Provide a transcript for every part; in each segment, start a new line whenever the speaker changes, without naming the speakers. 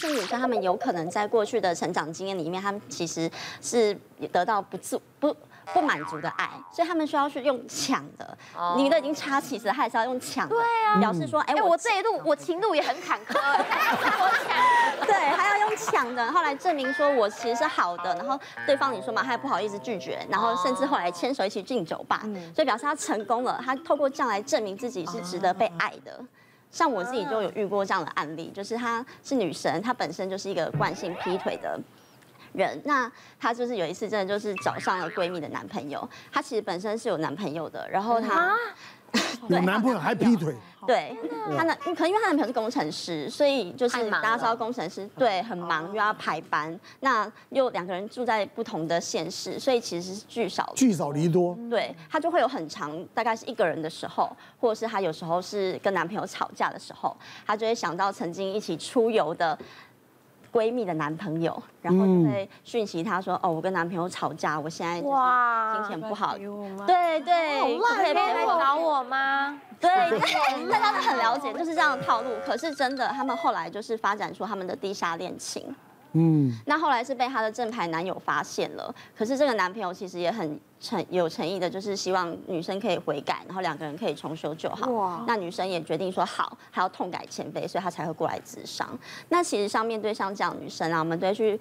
那些女生，她们有可能在过去的成长经验里面，她们其实是得到不自不。不满足的爱，所以他们需要去用抢的。女的已经插旗子，还是要用抢的。对啊，表示说，哎，我这一路我情路也很坎坷，我抢。对，还要用抢的，后来证明说我其实是好的，然后对方你说嘛，他也不好意思拒绝，然后甚至后来牵手一起敬酒吧，所以表示他成功了，他透过这样来证明自己是值得被爱的。像我自己就有遇过这样的案例，就是她是女神，她本身就是一个惯性劈腿的。人，那她就是有一次真的就是找上了闺蜜的男朋友，她其实本身是有男朋友的，然后她
有男朋友还劈腿，
对，她男可能因为她男朋友是工程师，所以就是大家知道工程师对很忙又要排班，那又两个人住在不同的县市，所以其实是聚少
聚少离多，
对，她就会有很长大概是一个人的时候，或者是她有时候是跟男朋友吵架的时候，她就会想到曾经一起出游的。闺蜜的男朋友，然后就会讯息她说：“哦，我跟男朋友吵架，我现在就是心情不好。”对对，
可以来找我吗？
对，大家都很了解，就是这样的套路。可是真的，他们后来就是发展出他们的地下恋情。嗯，那后来是被她的正牌男友发现了，可是这个男朋友其实也很诚有诚意的，就是希望女生可以悔改，然后两个人可以重修旧好。哇，那女生也决定说好，还要痛改前非，所以她才会过来自伤。那其实像面对像这样女生啊，我们都会去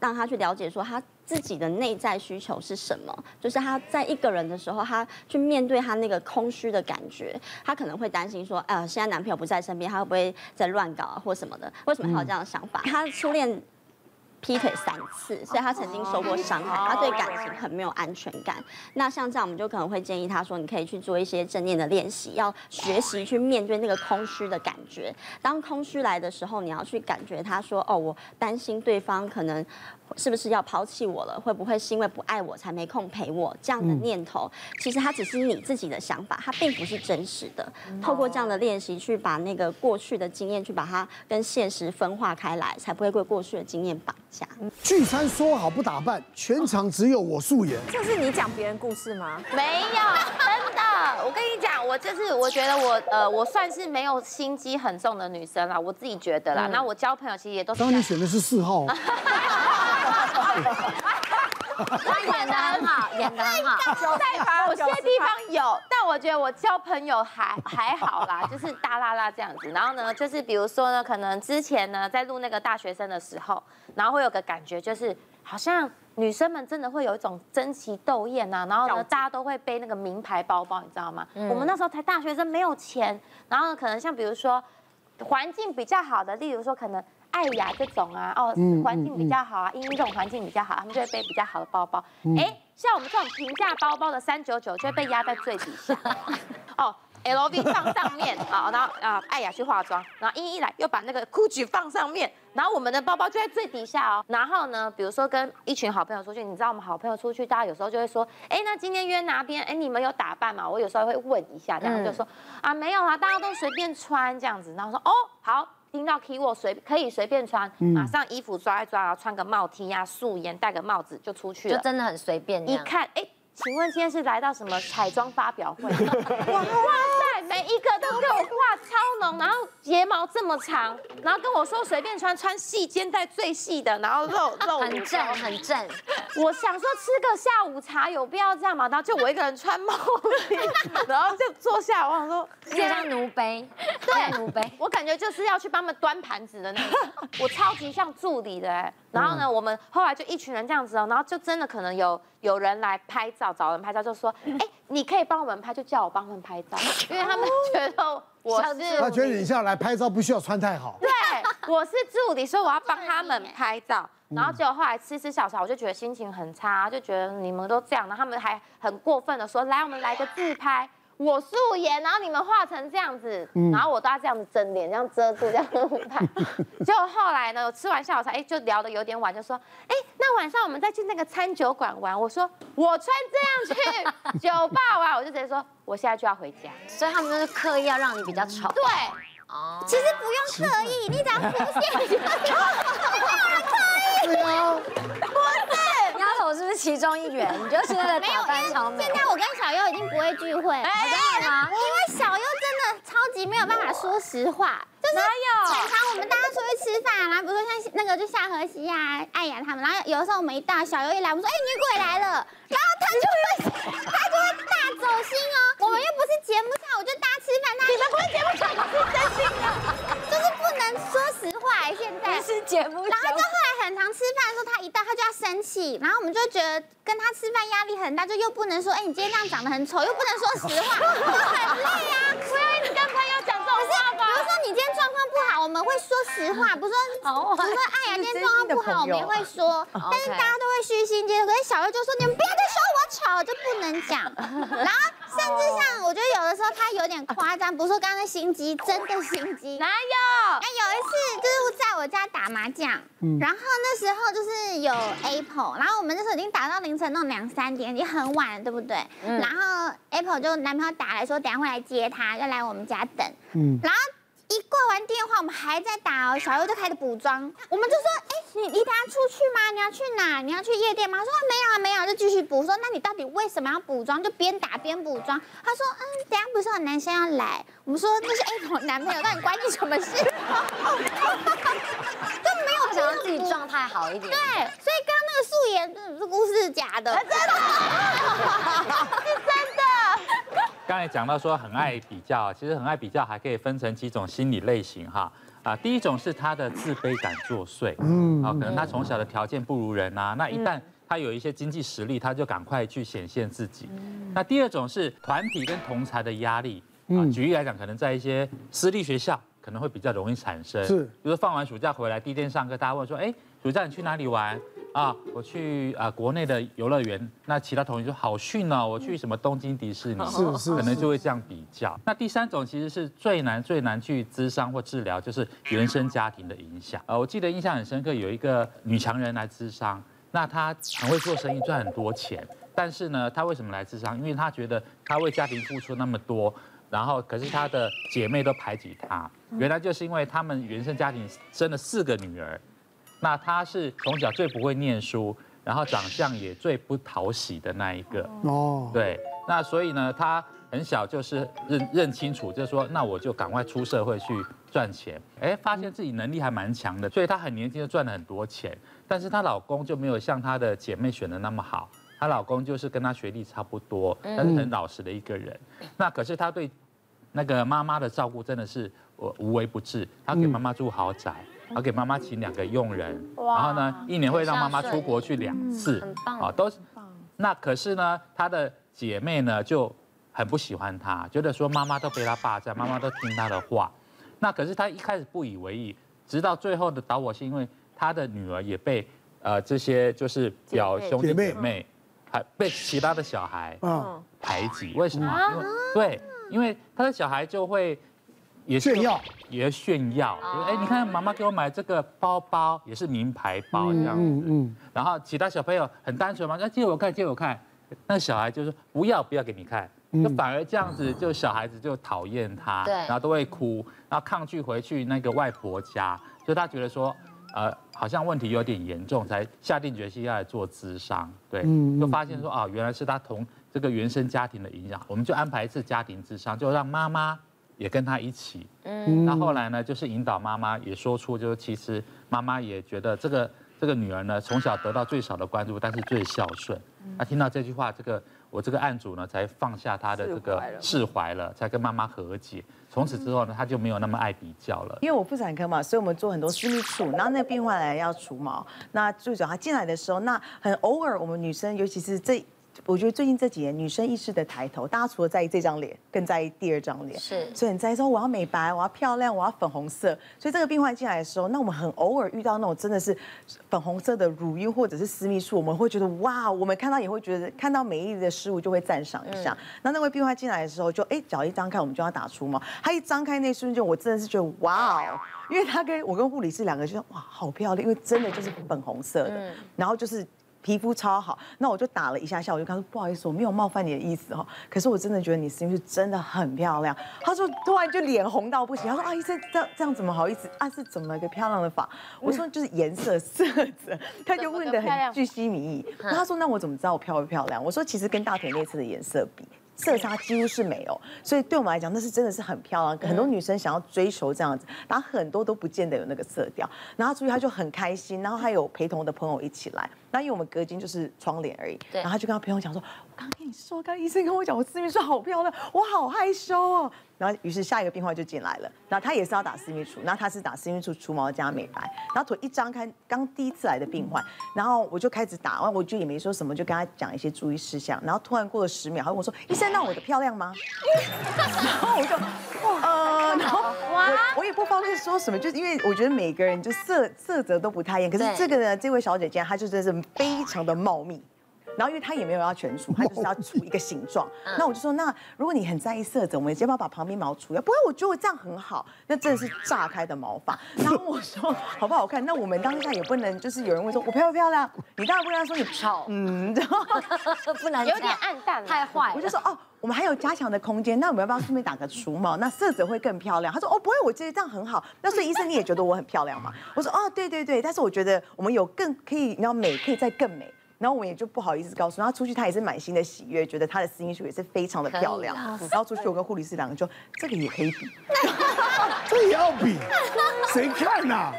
让她去了解说她自己的内在需求是什么，就是她在一个人的时候，她去面对她那个空虚的感觉，她可能会担心说，哎呀，现在男朋友不在身边，她会不会在乱搞啊，或什么的？为什么她有这样的想法？她初恋。劈腿三次，所以他曾经受过伤害，他对感情很没有安全感。那像这样，我们就可能会建议他说，你可以去做一些正念的练习，要学习去面对那个空虚的感觉。当空虚来的时候，你要去感觉他说，哦，我担心对方可能。是不是要抛弃我了？会不会是因为不爱我才没空陪我？这样的念头，其实它只是你自己的想法，它并不是真实的。透过这样的练习，去把那个过去的经验，去把它跟现实分化开来，才不会被过去的经验绑架。
聚餐说好不打扮，全场只有我素颜。
这是你讲别人故事吗？
没有，真的。我跟你讲，我就是我觉得我呃，我算是没有心机很重的女生啦，我自己觉得啦。那我交朋友其实也都是。
当你选的是四号。
他演的很好，演的很好。在有些地方有，但我觉得我交朋友还还好啦，就是大啦啦这样子。然后呢，就是比如说呢，可能之前呢，在录那个大学生的时候，然后会有个感觉，就是好像女生们真的会有一种争奇斗艳呐。然后呢，大家都会背那个名牌包包，你知道吗？我们那时候才大学生，没有钱。然后呢，可能像比如说环境比较好的，例如说可能。爱雅这种啊，哦，环境比较好啊，英英这种环境比较好，他们就会背比较好的包包。哎，像我们这种平价包包的三九九，就会被压在最底下。哦，LV 放上面，啊，然后啊，爱雅去化妆，然后一一来又把那个 GUCCI 放上面，然后我们的包包就在最底下哦。然后呢，比如说跟一群好朋友出去，你知道我们好朋友出去，大家有时候就会说，哎，那今天约哪边？哎，你们有打扮吗？我有时候会问一下，这样就说啊，没有啊，大家都随便穿这样子。然后说哦，好。听到 keyword 随可以随便穿，马上衣服抓一抓，然后穿个帽 T 呀，素颜戴个帽子就出去了，
就真的很随便。
一看，哎，请问今天是来到什么彩妆发表会？哇每一个都给我画超浓，然后睫毛这么长，然后跟我说随便穿，穿细肩带最细的，然后露 露
很正很正。
我想说吃个下午茶有必要这样吗？然后就我一个人穿帽 T，然后就坐下，我想说
就像奴婢，
对奴婢，我感觉就是要去帮他们端盘子的那种，我超级像助理的哎。然后呢，我们后来就一群人这样子哦，然后就真的可能有有人来拍照，找人拍照，就说，哎，你可以帮我们拍，就叫我帮他们拍照，因为他们觉得我是，
他觉得你下来拍照不需要穿太好，
对，我是助理，所以我要帮他们拍照。然后结果后来吃吃小菜，我就觉得心情很差，就觉得你们都这样，然后他们还很过分的说，来，我们来个自拍。我素颜，然后你们画成这样子，然后我都要这样子整脸，这样遮住，这样拍。结果后来呢，我吃完下午茶，哎，就聊得有点晚，就说，哎，那晚上我们再去那个餐酒馆玩。我说，我穿这样去酒吧玩，我就直接说，我现在就要回家。
所以他们就是刻意要让你比较丑。
对，
哦，其实不用刻意，你只要出现。没有人刻意。
对啊。
是不是其中一员？你觉得现在的打扮超美。
现在我跟小优已经不会聚会了，真的吗？因为小优真的超级没有办法说实话，就是哪有？常常我们大家出去吃饭，然后比如说像那个就夏河西啊、艾雅他们，然后有的时候我们一到小优一来，我们说哎、欸、女鬼来了，然后他就会他就会大走心哦。我们又不是节目上，我就大家吃饭，他你们不是节目上，是真心的，就是不能说实话。现在不
是节目，
然后就后来很常吃饭的时候，他一到他就要生气，然后我们就觉得跟他吃饭压力很大，就又不能说哎、欸、你今天这样长得很丑，又不能说实话，很累啊。
不要一直跟朋友讲这种话吧。
比如说你今天状况不好，我们会说实话，不是说，比如说哎呀今天状况不好，我们也会说，但是大家都会虚心接受。可是小优就说你们不要再说我丑，就不能讲。然后甚至像我觉得有的时候他有点夸张，不是说刚刚的心机，真的心机
哪有？
哎，有一次就是在我家打麻将，然后那时候就是有 Apple，然后我们那时候已经打到凌晨那种两三点，已经很晚了，对不对？然后 Apple 就男朋友打来说，等下会来接他，要来我们家等。嗯，然后。一挂完电话，我们还在打哦，小优就开始补妆。我们就说，哎，你你等下出去吗？你要去哪？你要去夜店吗？说没有啊，没有啊，就继续补。说那你到底为什么要补妆？就边打边补妆。他说，嗯，等下不是有男生要来。我们说那是 Apple 男朋友，那你关你什么事？就没有
想让自己状态好一点。
对，所以刚刚那个素颜是故事假的，真的，是真的。
刚才讲到说很爱比较，其实很爱比较还可以分成几种心理类型哈。啊，第一种是他的自卑感作祟，嗯，啊，可能他从小的条件不如人呐，那一旦他有一些经济实力，他就赶快去显现自己。那第二种是团体跟同才的压力啊，举例来讲，可能在一些私立学校可能会比较容易产生，是，比如说放完暑假回来第一天上课，大家问说，哎，暑假你去哪里玩？啊，我去啊国内的游乐园，那其他同学说好逊哦，我去什么东京迪士尼，是是，可能就会这样比较。那第三种其实是最难最难去咨商或治疗，就是原生家庭的影响。呃，我记得印象很深刻，有一个女强人来咨商，那她很会做生意，赚很多钱，但是呢，她为什么来咨商？因为她觉得她为家庭付出那么多，然后可是她的姐妹都排挤她，原来就是因为他们原生家庭生了四个女儿。那他是从小最不会念书，然后长相也最不讨喜的那一个哦。对，那所以呢，他很小就是认认清楚，就是说，那我就赶快出社会去赚钱。哎，发现自己能力还蛮强的，所以她很年轻就赚了很多钱。但是她老公就没有像她的姐妹选的那么好，她老公就是跟她学历差不多，但是很老实的一个人。那可是她对那个妈妈的照顾真的是我无微不至，她给妈妈住豪宅。要给妈妈请两个佣人，然后呢，一年会让妈妈出国去两次，很棒，啊，都是。那可是呢，她的姐妹呢就很不喜欢她，觉得说妈妈都被她霸占，妈妈都听她的话。那可是她一开始不以为意，直到最后的导火是，因为她的女儿也被呃这些就是表兄弟姐妹，还被其他的小孩排挤。为什么？因为对，因为他的小孩就会。也炫耀，也炫耀。哎，你看妈妈给我买这个包包，也是名牌包这样子。嗯嗯。然后其他小朋友很单纯嘛，那借我看，借我看。那小孩就说不要，不要给你看。就反而这样子，就小孩子就讨厌他，然后都会哭，然后抗拒回去那个外婆家。就他觉得说，呃，好像问题有点严重，才下定决心要来做咨商。对。就发现说啊，原来是他同这个原生家庭的影响。我们就安排一次家庭咨商，就让妈妈。也跟他一起，嗯，那后来呢，就是引导妈妈也说出，就是其实妈妈也觉得这个这个女儿呢，从小得到最少的关注，但是最孝顺。那听到这句话，这个我这个案主呢，才放下他的这个释怀了，才跟妈妈和解。从此之后呢，他就没有那么爱比较了。
因为我妇产科嘛，所以我们做很多私密处，然后那个病患来要除毛，那最主要他进来的时候，那很偶尔我们女生，尤其是这。我觉得最近这几年女生意识的抬头，大家除了在意这张脸，更在意第二张脸。是，所以你在意说我要美白，我要漂亮，我要粉红色。所以这个病患进来的时候，那我们很偶尔遇到那种真的是粉红色的乳晕或者是私密处，我们会觉得哇，我们看到也会觉得看到美丽的事物就会赞赏一下。嗯、那那位病患进来的时候就，就哎脚一张开，我们就要打除毛。他一张开那瞬间，我真的是觉得哇哦，因为他跟我跟护理师两个就说哇好漂亮，因为真的就是粉红色的，嗯、然后就是。皮肤超好，那我就打了一下下，我就跟他说不好意思，我没有冒犯你的意思哈。可是我真的觉得你是不是真的很漂亮。他说突然就脸红到不行，他说啊医生这这样怎么好意思啊？是怎么个漂亮的法？我说就是颜色色泽，他就问得很巨细靡遗。那他说那我怎么知道我漂不漂亮？我说其实跟大腿内侧的颜色比。色差几乎是没有，所以对我们来讲，那是真的是很漂亮。很多女生想要追求这样子，然后很多都不见得有那个色调。然后所以她就很开心，然后还有陪同的朋友一起来。那因为我们隔间就是窗帘而已，然后她就跟她朋友讲说：“我刚跟你说，刚医生跟我讲，我私密处好漂亮，我好害羞哦。”然后于是下一个病患就进来了，然后他也是要打私密处，然后他是打私密处除毛加美白。然后腿一张开，刚第一次来的病患，然后我就开始打，完我就也没说什么，就跟他讲一些注意事项。然后突然过了十秒，他问我说：“医生，那我的漂亮吗？” 然后我就，呃，然后我我也不方便说什么，就是因为我觉得每个人就色色泽都不太一样。可是这个呢，这位小姐姐她就真的是非常的茂密。然后因为他也没有要全除，他就是要除一个形状。那我就说，那如果你很在意色泽，我们要不要把旁边毛除掉？不会，我觉得我这样很好。那真的是炸开的毛发。然后我说好不好看？那我们当下也不能就是有人会说我漂不漂亮？你当然不能说你漂，嗯，
不能有点暗淡，太坏。
我就说哦，我们还有加强的空间，那我们要不要顺便打个除毛？那色泽会更漂亮。他说哦，不会，我觉得这样很好。那所以医生你也觉得我很漂亮吗？我说哦，对对对，但是我觉得我们有更可以，你要美可以再更美。然后我们也就不好意思告诉他，出去他也是满心的喜悦，觉得他的私密处也是非常的漂亮。然后出去我跟护理师两个就这个也可以比，
这也要比，谁看呐？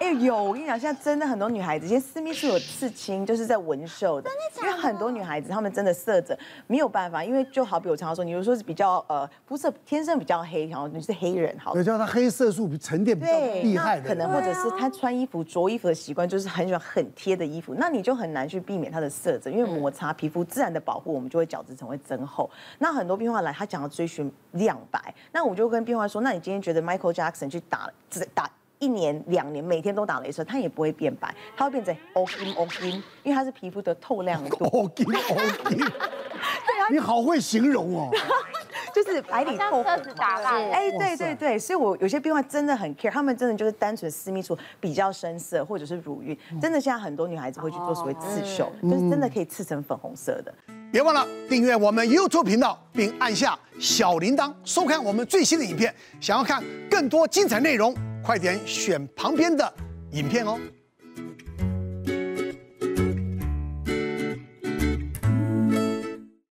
哎、欸，有我跟你讲，现在真的很多女孩子，现在私密处有刺青，就是在纹绣的。因为很多女孩子她们真的色泽没有办法，因为就好比我常常说，你如果说是比较呃肤色天生比较黑，然后你是黑人，好，
对，叫她黑色素沉淀比较厉害的，
可能或者是她穿衣服着衣服的习惯就是很喜欢很贴的衣服，那你就很难去避免她的色泽，因为摩擦皮肤自然的保护，我们就会角质层会增厚。那很多病患来，他想要追寻亮白，那我就跟病患说，那你今天觉得 Michael Jackson 去打打？一年两年每天都打雷射，它也不会变白，它会变成 O 金黑金，因为它是皮肤的透亮度。
黑金黑金，对啊，你好会形容哦，
就是白里透红。哎，对对对，所以我有些病患真的很 care，他们真的就是单纯私密处比较深色或者是乳晕，真的现在很多女孩子会去做所谓刺绣，就是真的可以刺成粉红色的。
别忘了订阅我们 YouTube 频道，并按下小铃铛，收看我们最新的影片。想要看更多精彩内容，快点选旁边的影片哦。